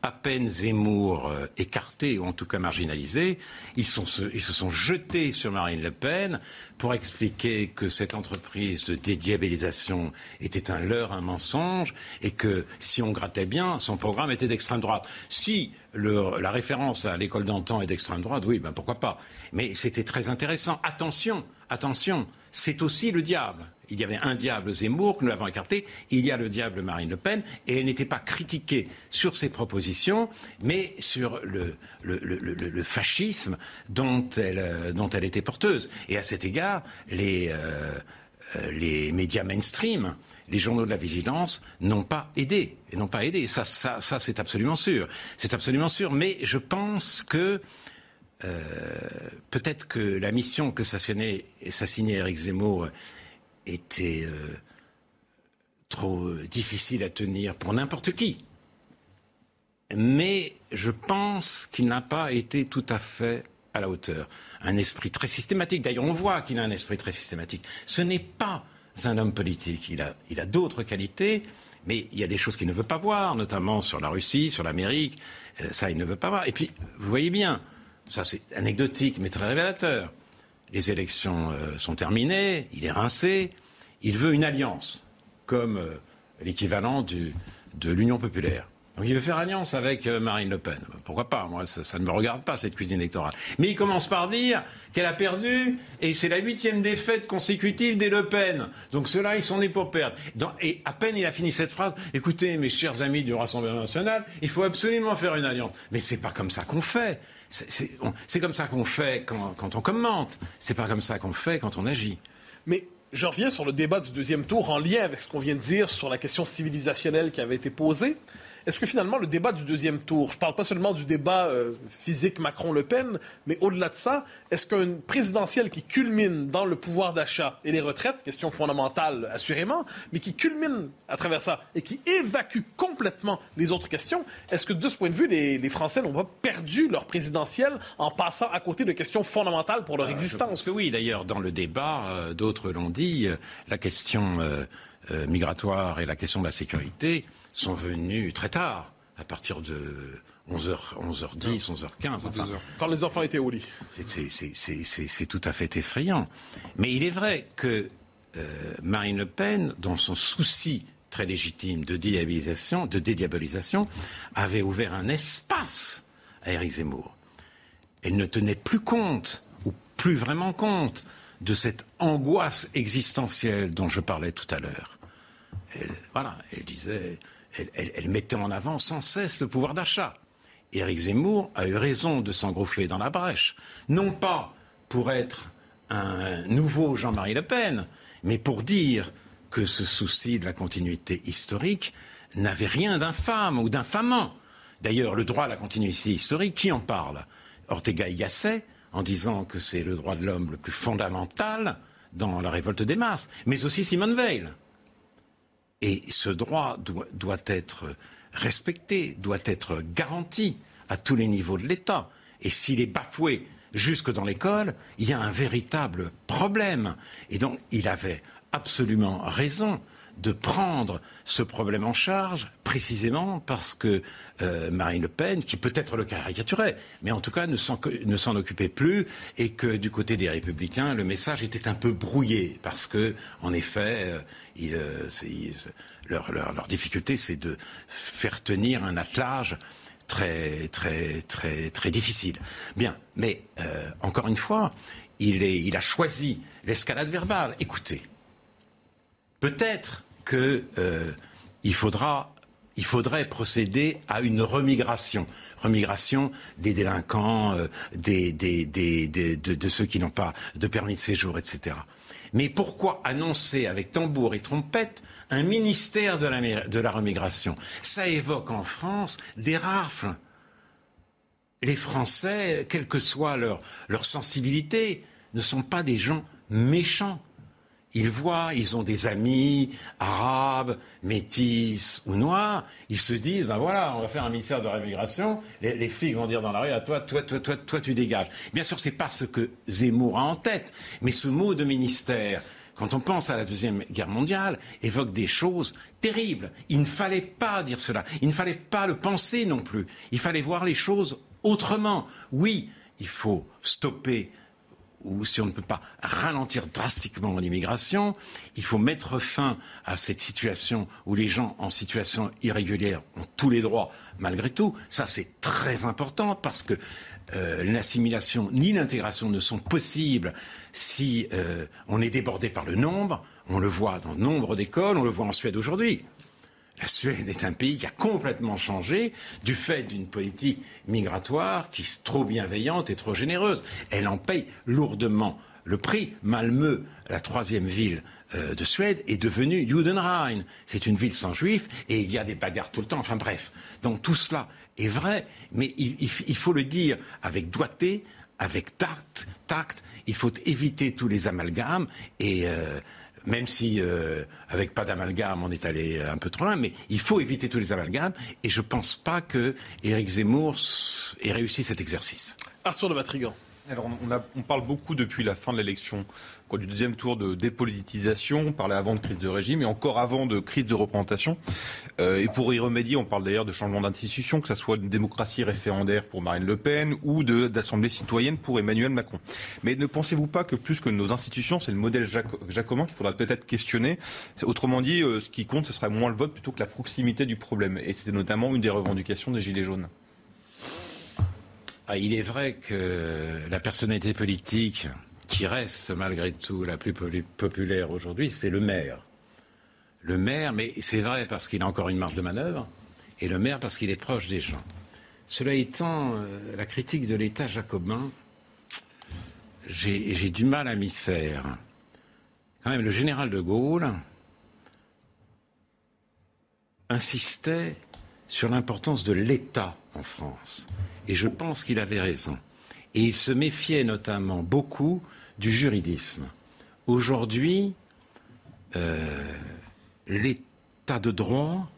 à peine Zemmour euh, écarté, ou en tout cas marginalisé, ils, se sont jetés sur Marine Le Pen pour expliquer que cette entreprise de dédiabilisation était un leurre, un mensonge, et que si on grattait bien, son programme était d'extrême droite. Si la référence à l'école d'antan est d'extrême droite, oui, ben pourquoi pas. Mais c'était très intéressant. Attention, attention c'est aussi le diable. Il y avait un diable Zemmour que nous l'avons écarté, il y a le diable Marine Le Pen, et elle n'était pas critiquée sur ses propositions, mais sur le, fascisme dont elle, dont elle était porteuse. Et à cet égard, les, euh, euh, les médias mainstream, les journaux de la vigilance n'ont pas aidé et n'ont pas aidé. Ça, c'est absolument sûr. C'est absolument sûr. Mais je pense que euh, peut-être que la mission que s'assignait Eric Zemmour était euh, trop difficile à tenir pour n'importe qui. Mais je pense qu'il n'a pas été tout à fait à la hauteur. Un esprit très systématique. D'ailleurs, on voit qu'il a un esprit très systématique. Ce n'est pas un homme politique. Il a, il a d'autres qualités, mais il y a des choses qu'il ne veut pas voir, notamment sur la Russie, sur l'Amérique. Euh, ça, il ne veut pas voir. Et puis, vous voyez bien, ça c'est anecdotique, mais très révélateur. Les élections euh, sont terminées, il est rincé, il veut une alliance, comme euh, l'équivalent de l'Union populaire. Il veut faire alliance avec euh, Marine Le Pen. Pourquoi pas? Moi, ça, ne me regarde pas, cette cuisine électorale. Mais il commence par dire qu'elle a perdu, et c'est la huitième défaite consécutive des Le Pen. Donc ceux-là, ils sont nés pour perdre. et à peine il a fini cette phrase, écoutez, mes chers amis du Rassemblement national, il faut absolument faire une alliance. Mais c'est pas comme ça qu'on fait. C'est comme ça qu'on fait quand, quand on commente. C'est pas comme ça qu'on fait quand on agit. Mais je reviens sur le débat du deuxième tour en lien avec ce qu'on vient de dire sur la question civilisationnelle qui avait été posée. Est-ce que finalement le débat du deuxième tour, je ne parle pas seulement du débat euh, physique Macron-Le Pen, mais au-delà de ça, est-ce qu'une présidentielle qui culmine dans le pouvoir d'achat et les retraites, question fondamentale assurément, mais qui culmine à travers ça et qui évacue complètement les autres questions, est-ce que de ce point de vue, les, Français n'ont pas perdu leur présidentielle en passant à côté de questions fondamentales pour leur euh, existence? Oui, d'ailleurs, dans le débat, euh, d'autres l'ont dit, la question migratoire et la question de la sécurité sont venus très tard, à partir de 11h, 11h10, 11h15. Quand les enfants étaient au lit. C'est tout à fait effrayant. Mais il est vrai que euh, Marine Le Pen, dans son souci très légitime de dédiabolisation, de dédiabolisation, avait ouvert un espace à Éric Zemmour. Elle ne tenait plus compte, ou plus vraiment compte, de cette angoisse existentielle dont je parlais tout à l'heure. Voilà, elle disait elle, mettait en avant sans cesse le pouvoir d'achat. Éric Zemmour a eu raison de s'engouffrer dans la brèche. Non pas pour être un nouveau Jean-Marie Le Pen, mais pour dire que ce souci de la continuité historique n'avait rien d'infâme ou d'infamant. D'ailleurs, le droit à la continuité historique, qui en parle? Ortega y Gasset, en disant que c'est le droit de l'homme le plus fondamental dans la révolte des masses, mais aussi Simone Veil. Et ce droit doit, être respecté, doit être garanti à tous les niveaux de l'État. Et s'il est bafoué jusque dans l'école, il y a un véritable problème. Et donc, il avait absolument raison de prendre ce problème en charge, précisément parce que euh, Marine Le Pen, qui peut-être le caricaturait, mais en tout cas ne s'en occupait plus, et que du côté des Républicains, le message était un peu brouillé, parce que, en effet, euh, euh, leur, leur, difficulté, c'est de faire tenir un attelage très, très, très, très difficile. Bien, mais encore une fois, il, est, il a choisi l'escalade verbale. Écoutez, peut-être qu'il euh, il faudrait procéder à une remigration, remigration des délinquants, euh, de, ceux qui n'ont pas de permis de séjour, etc. Mais pourquoi annoncer avec tambour et trompette un ministère de la, remigration? Ça évoque en France des rafles. Les Français, quelle que soit leur sensibilité, ne sont pas des gens méchants. Ils voient, ils ont des amis arabes, métis ou noirs. Ils se disent, ben voilà, on va faire un ministère de l'immigration. Les, les, filles vont dire dans la rue, à ah, toi, toi, toi, toi, toi, tu dégages. Bien sûr, c'est pas ce que Zemmour a en tête, mais ce mot de ministère, quand on pense à la deuxième guerre mondiale, évoque des choses terribles. Il ne fallait pas dire cela. Il ne fallait pas le penser non plus. Il fallait voir les choses autrement. Oui, il faut stopper ou si on ne peut pas ralentir drastiquement l'immigration, il faut mettre fin à cette situation où les gens en situation irrégulière ont tous les droits malgré tout. Ça, c'est très important parce que euh, l'assimilation ni l'intégration ne sont possibles si euh, on est débordé par le nombre. On le voit dans nombre d'écoles, on le voit en Suède aujourd'hui. La Suède est un pays qui a complètement changé du fait d'une politique migratoire qui est trop bienveillante et trop généreuse. Elle en paye lourdement le prix. Malmö, la troisième ville euh, de Suède, est devenue Judenrein. C'est une ville sans juifs et il y a des bagarres tout le temps. Enfin bref. Donc tout cela est vrai, mais il, faut le dire avec doigté, avec tact, tact. Il faut éviter tous les amalgames et euh, même si euh, avec pas d'amalgame on est allé un peu trop loin, mais il faut éviter tous les amalgames et je ne pense pas que Éric Zemmour ait réussi cet exercice. Arthur de Vatrigan. Alors on, parle beaucoup depuis la fin de l'élection du deuxième tour de dépolitisation, on parlait avant de crise de régime et encore avant de crise de représentation. Euh, et pour y remédier, on parle d'ailleurs de changement d'institution, que ce soit une démocratie référendaire pour Marine Le Pen ou d'assemblée citoyenne pour Emmanuel Macron. Mais ne pensez-vous pas que plus que nos institutions, c'est le modèle jacobin qu'il faudra peut-être questionner? Autrement dit, euh, ce qui compte, ce serait moins le vote plutôt que la proximité du problème. Et c'était notamment une des revendications des Gilets jaunes. Ah, il est vrai que la personnalité politique qui reste malgré tout la plus populaire aujourd'hui, c'est le maire. Le maire, mais c'est vrai parce qu'il a encore une marge de manœuvre, et le maire parce qu'il est proche des gens. Cela étant, euh, la critique de l'État jacobin, j'ai du mal à m'y faire. Quand même, le général de Gaulle insistait sur l'importance de l'État en France. Et je pense qu'il avait raison. Et il se méfiait notamment beaucoup du juridisme. Aujourd'hui, euh, l'état de droit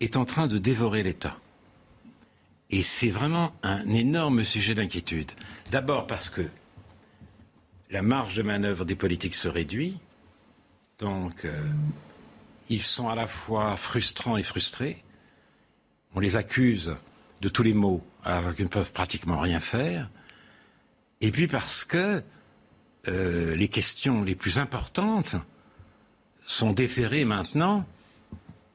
est en train de dévorer l'État. Et c'est vraiment un énorme sujet d'inquiétude. D'abord parce que la marge de manœuvre des politiques se réduit. Donc, euh, ils sont à la fois frustrants et frustrés. On les accuse de tous les maux alors qu'ils ne peuvent pratiquement rien faire. Et puis parce que euh, les questions les plus importantes sont déférées maintenant,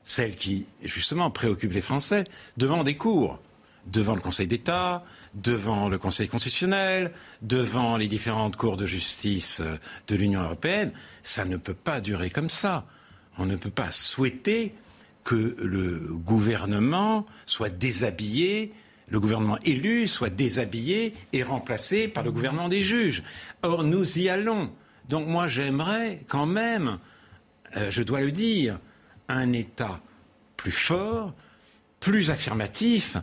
celles qui justement préoccupent les Français, devant des cours, devant le Conseil d'État, devant le Conseil constitutionnel, devant les différentes cours de justice euh, de l'Union européenne. Ça ne peut pas durer comme ça. On ne peut pas souhaiter que le gouvernement soit déshabillé le gouvernement élu soit déshabillé et remplacé par le gouvernement des juges. Or, nous y allons. Donc moi, j'aimerais quand même, euh, je dois le dire, un État plus fort, plus affirmatif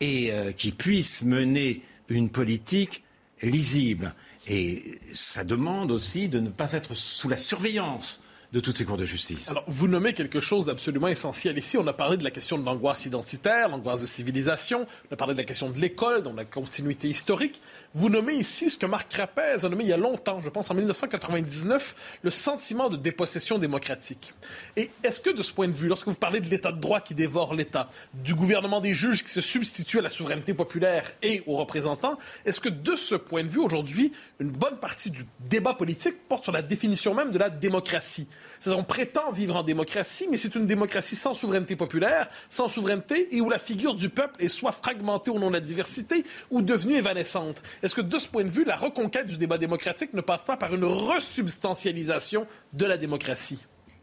et euh, qui puisse mener une politique lisible. Et ça demande aussi de ne pas être sous la surveillance de toutes ces cours de justice. Alors, vous nommez quelque chose d'absolument essentiel ici. On a parlé de la question de l'angoisse identitaire, l'angoisse de civilisation. On a parlé de la question de l'école, dans la continuité historique. Vous nommez ici ce que Marc Crapez a nommé il y a longtemps, je pense en 1999, le sentiment de dépossession démocratique. Et est-ce que de ce point de vue, lorsque vous parlez de l'état de droit qui dévore l'État, du gouvernement des juges qui se substitue à la souveraineté populaire et aux représentants, est-ce que de ce point de vue, aujourd'hui, une bonne partie du débat politique porte sur la définition même de la démocratie? On prétend vivre en démocratie, mais c'est une démocratie sans souveraineté populaire, sans souveraineté, et où la figure du peuple est soit fragmentée au nom de la diversité ou devenue évanescente. Est-ce que de ce point de vue, la reconquête du débat démocratique ne passe pas par une resubstantialisation de la démocratie?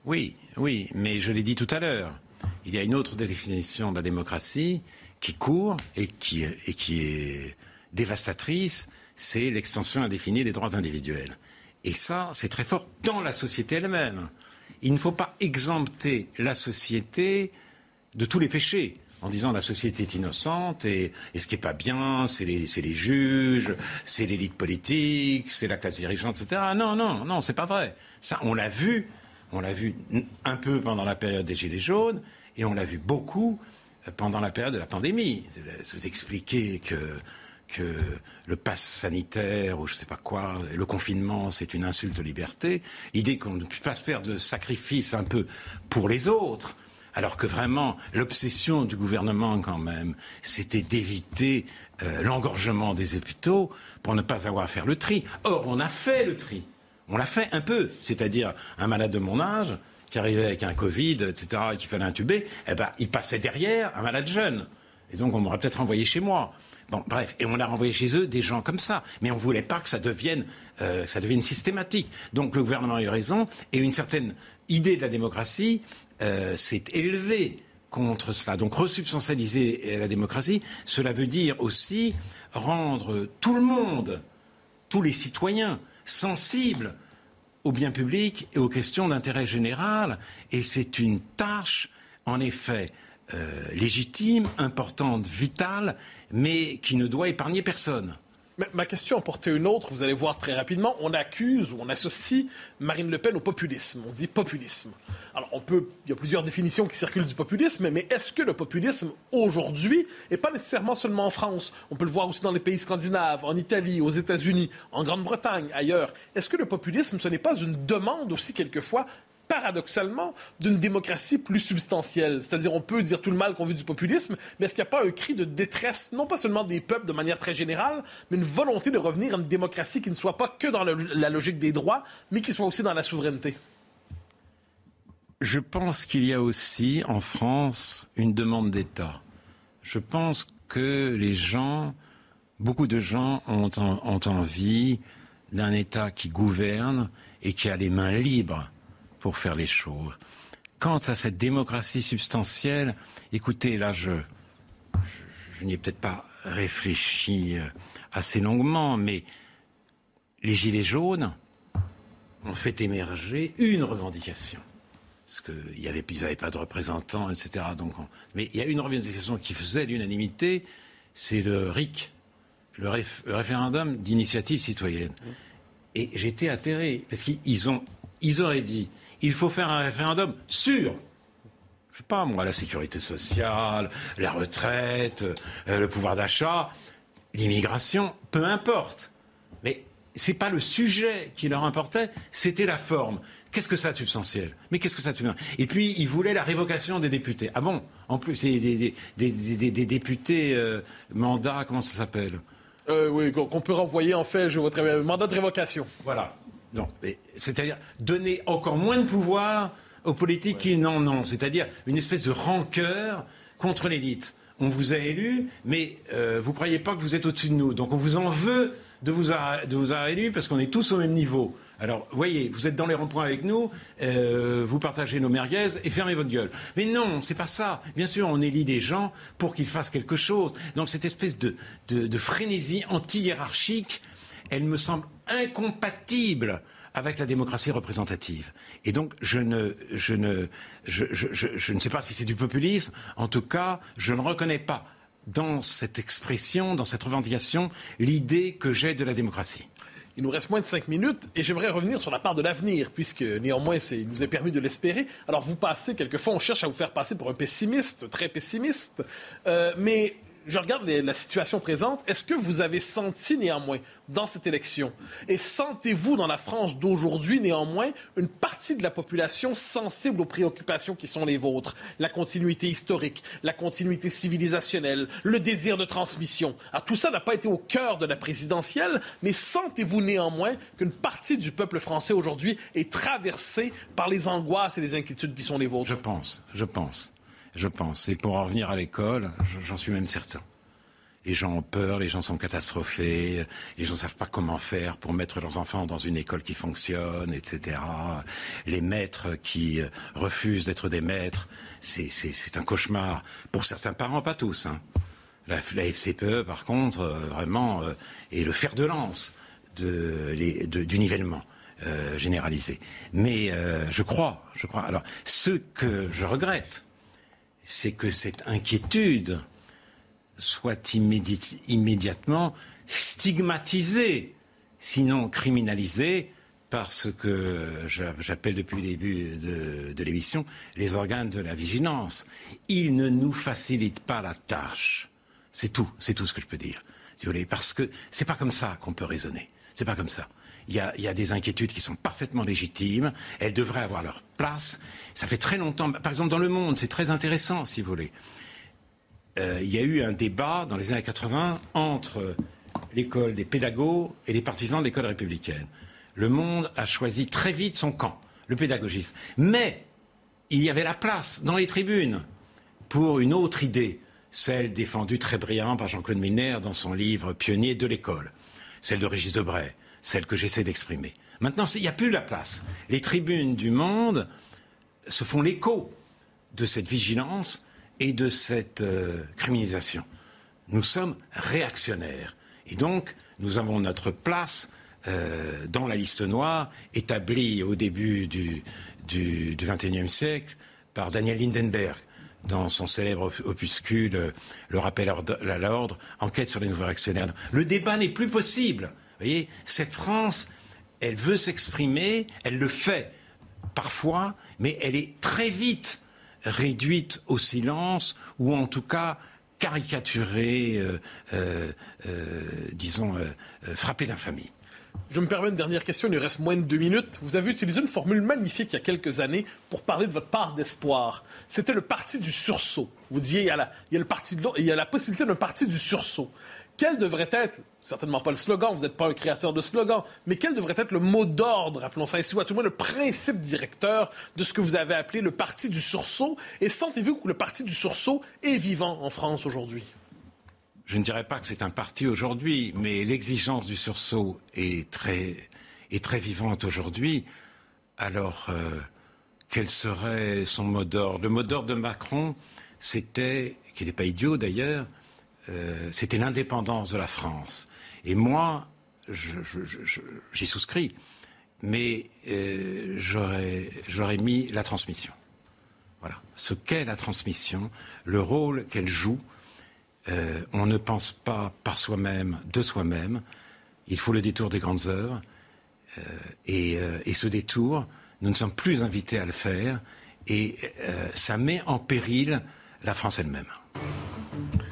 Oui, oui, mais je l'ai dit tout à l'heure. Il y a une autre définition de la démocratie qui court et qui, et qui est dévastatrice, c'est l'extension indéfinie des droits individuels. Et ça, c'est très fort dans la société elle-même il ne faut pas exempter la société de tous les péchés en disant la société est innocente et, ce qui n'est pas bien, c'est les, juges, c'est l'élite politique, c'est la classe dirigeante, etc. Non, non, non, c'est pas vrai. Ça, on l'a vu, on l'a vu un peu pendant la période des Gilets jaunes et on l'a vu beaucoup pendant la période de la pandémie. Vous expliquer que que le pass sanitaire ou je ne sais pas quoi, le confinement, c'est une insulte aux libertés. L'idée qu'on ne puisse pas se faire de sacrifices un peu pour les autres. Alors que vraiment, l'obsession du gouvernement, quand même, c'était d'éviter euh, l'engorgement des hôpitaux pour ne pas avoir à faire le tri. Or, on a fait le tri. On l'a fait un peu. C'est-à-dire, un malade de mon âge, qui arrivait avec un Covid, etc., et qu'il fallait intuber, eh ben, il passait derrière un malade jeune. Et donc, on m'aurait peut-être envoyé chez moi. Bon, bref, et on a renvoyé chez eux des gens comme ça. Mais on ne voulait pas que ça devienne, euh, systématique. Donc le gouvernement a eu raison, et une certaine idée de la démocratie euh, s'est élevée contre cela. Donc resubstantialiser la démocratie, cela veut dire aussi rendre tout le monde, tous les citoyens, sensible au bien public et aux questions d'intérêt général. Et c'est une tâche, en effet, euh, légitime, importante, vitale, mais qui ne doit épargner personne ma question en portait une autre, vous allez voir très rapidement. On accuse ou on associe Marine Le Pen au populisme. On dit populisme. Alors, on peut, il y a plusieurs définitions qui circulent du populisme, mais est-ce que le populisme aujourd'hui, et pas nécessairement seulement en France, on peut le voir aussi dans les pays scandinaves, en Italie, aux États-Unis, en Grande-Bretagne, ailleurs, est-ce que le populisme, ce n'est pas une demande aussi quelquefois paradoxalement, d'une démocratie plus substantielle. C'est-à-dire, on peut dire tout le mal qu'on veut du populisme, mais est-ce qu'il n'y a pas un cri de détresse, non pas seulement des peuples de manière très générale, mais une volonté de revenir à une démocratie qui ne soit pas que dans la logique des droits, mais qui soit aussi dans la souveraineté? Je pense qu'il y a aussi en France une demande d'État. Je pense que les gens, beaucoup de gens ont, ont envie d'un État qui gouverne et qui a les mains libres pour faire les choses. Quant à cette démocratie substantielle, écoutez, là, je, je, n'y ai peut-être pas réfléchi euh, assez longuement, mais les Gilets jaunes ont fait émerger une revendication. Parce qu'ils n'avaient avait pas de représentants, etc. Donc Mais il y a une revendication qui faisait l'unanimité, c'est le RIC, le, le référendum d'initiative citoyenne. Et j'étais atterré, parce qu'ils ont, ils auraient dit, il faut faire un référendum sur je sais pas moi, la sécurité sociale, la retraite, euh, le pouvoir d'achat, l'immigration, peu importe. Mais c'est pas le sujet qui leur importait, c'était la forme. Qu'est-ce que ça de substantiel? Mais qu'est-ce que ça de Et puis, ils voulaient la révocation des députés. Ah bon? En plus, c'est des, des, députés euh, mandat, comment ça s'appelle? Euh, Oui, qu'on peut renvoyer en fait, je votre mandat de révocation. Voilà. Non, c'est-à-dire donner encore moins de pouvoir aux politiques qui n'en ont. C'est-à-dire une espèce de rancœur contre l'élite. On vous a élu, mais euh, vous ne croyez pas que vous êtes au-dessus de nous. Donc on vous en veut de vous avoir, de élu parce qu'on est tous au même niveau. Alors, voyez, vous êtes dans les ronds-points avec nous, euh, vous partagez nos merguez et fermez votre gueule. Mais non, c'est pas ça. Bien sûr, on élit des gens pour qu'ils fassent quelque chose. Donc cette espèce de, de frénésie anti-hiérarchique elle me semble incompatible avec la démocratie représentative. Et donc, je ne, je ne, je, je, ne sais pas si c'est du populisme. En tout cas, je ne reconnais pas dans cette expression, dans cette revendication, l'idée que j'ai de la démocratie. Il nous reste moins de cinq minutes et j'aimerais revenir sur la part de l'avenir, puisque néanmoins, il nous est permis de l'espérer. Alors, vous passez, quelquefois, on cherche à vous faire passer pour un pessimiste, très pessimiste, euh, mais je regarde la situation présente. Est-ce que vous avez senti néanmoins dans cette élection, et sentez-vous dans la France d'aujourd'hui néanmoins une partie de la population sensible aux préoccupations qui sont les vôtres, la continuité historique, la continuité civilisationnelle, le désir de transmission. Alors tout ça n'a pas été au cœur de la présidentielle, mais sentez-vous néanmoins qu'une partie du peuple français aujourd'hui est traversée par les angoisses et les inquiétudes qui sont les vôtres? Je pense, je pense je pense. Et pour en revenir à l'école, j'en suis même certain. Les gens ont peur, les gens sont catastrophés, les gens ne savent pas comment faire pour mettre leurs enfants dans une école qui fonctionne, etc. Les maîtres qui euh, refusent d'être des maîtres, c'est un cauchemar pour certains parents, pas tous. Hein. La, FCPE, par contre, euh, vraiment, euh, est le fer de lance du nivellement. généralisé. Mais je crois, je crois. Alors, ce que je regrette, c'est que cette inquiétude soit immédiatement stigmatisée, sinon criminalisée, par ce que j'appelle depuis le début de, l'émission les organes de la vigilance. Ils ne nous facilitent pas la tâche. C'est tout, c'est tout ce que je peux dire, si vous voulez, parce que c'est pas comme ça qu'on peut raisonner. C'est pas comme ça il y, a, des inquiétudes qui sont parfaitement légitimes. Elles devraient avoir leur place. Ça fait très longtemps. Par exemple, dans le monde, c'est très intéressant, si vous voulez. Euh, il y a eu un débat dans les années 80 entre l'école des pédagogues et les partisans de l'école républicaine. Le monde a choisi très vite son camp, le pédagogisme. Mais il y avait la place dans les tribunes pour une autre idée, celle défendue très brillamment par Jean-Claude Miner dans son livre Pionnier de l'école, celle de Régis Debray, celle que j'essaie d'exprimer. Maintenant, il n'y a plus la place. Les tribunes du monde se font l'écho de cette vigilance et de cette euh, criminalisation. Nous sommes réactionnaires. Et donc, nous avons notre place euh, dans la liste noire établie au début du, du, XXIe siècle par Daniel Lindenberg dans son célèbre opuscule euh, Le rappel à l'ordre, enquête sur les nouveaux actionnaires. Le débat n'est plus possible. Voyez, cette France, elle veut s'exprimer, elle le fait parfois, mais elle est très vite réduite au silence ou en tout cas caricaturée, euh, euh, euh, disons, frappée d'infamie. Je me permets une dernière question, il nous reste moins de deux minutes. Vous avez utilisé une formule magnifique il y a quelques années pour parler de votre part d'espoir. C'était le parti du sursaut. Vous disiez, il y a y a le parti de, il y a la possibilité d'un parti du sursaut. Quel devrait être, certainement pas le slogan, vous n'êtes pas un créateur de slogan, mais quel devrait être le mot d'ordre, appelons ça ainsi, ou à tout le moins le principe directeur de ce que vous avez appelé le parti du sursaut? Et sentez-vous que le parti du sursaut est vivant en France aujourd'hui? Je ne dirais pas que c'est un parti aujourd'hui, mais l'exigence du sursaut est très, est très vivante aujourd'hui. Alors, euh, quel serait son mot d'ordre? Le mot d'ordre de Macron, c'était, qui n'est pas idiot d'ailleurs, euh, c'était l'indépendance de la France. Et moi, j'y souscris, mais euh, j'aurais mis la transmission. Voilà. Ce qu'est la transmission, le rôle qu'elle joue euh, on ne pense pas par soi-même, de soi-même. Il faut le détour des grandes œuvres. Et, ce détour, nous ne sommes plus invités à le faire. Et ça met en péril la France elle-même.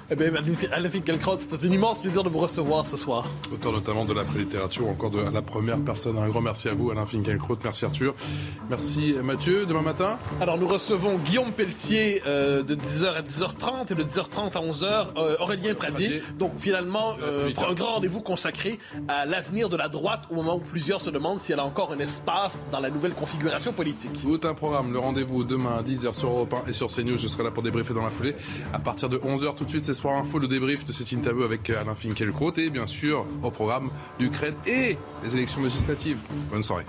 Eh bien, Alain Finkielkraut, c'était un immense plaisir de vous recevoir ce soir. Auteur notamment de la prélittérature, encore de la première personne. Un grand merci à vous, Alain Finkielkraut. Merci Arthur. Merci Mathieu. Demain matin Alors, nous recevons Guillaume Pelletier euh, de 10h à 10h30 et de 10h30 à 11h, euh, Aurélien Pradier. Donc, finalement, euh, un grand rendez-vous consacré à l'avenir de la droite au moment où plusieurs se demandent si elle a encore un espace dans la nouvelle configuration politique. Tout un programme. Le rendez-vous demain à 10h sur Europe 1 et sur CNews. Je serai là pour débriefer dans la foulée. À partir de 11h tout de suite, c'est Soir Info, le débrief de cette interview avec Alain Finkielkraut et bien sûr au programme l'Ukraine et les élections législatives. Bonne soirée.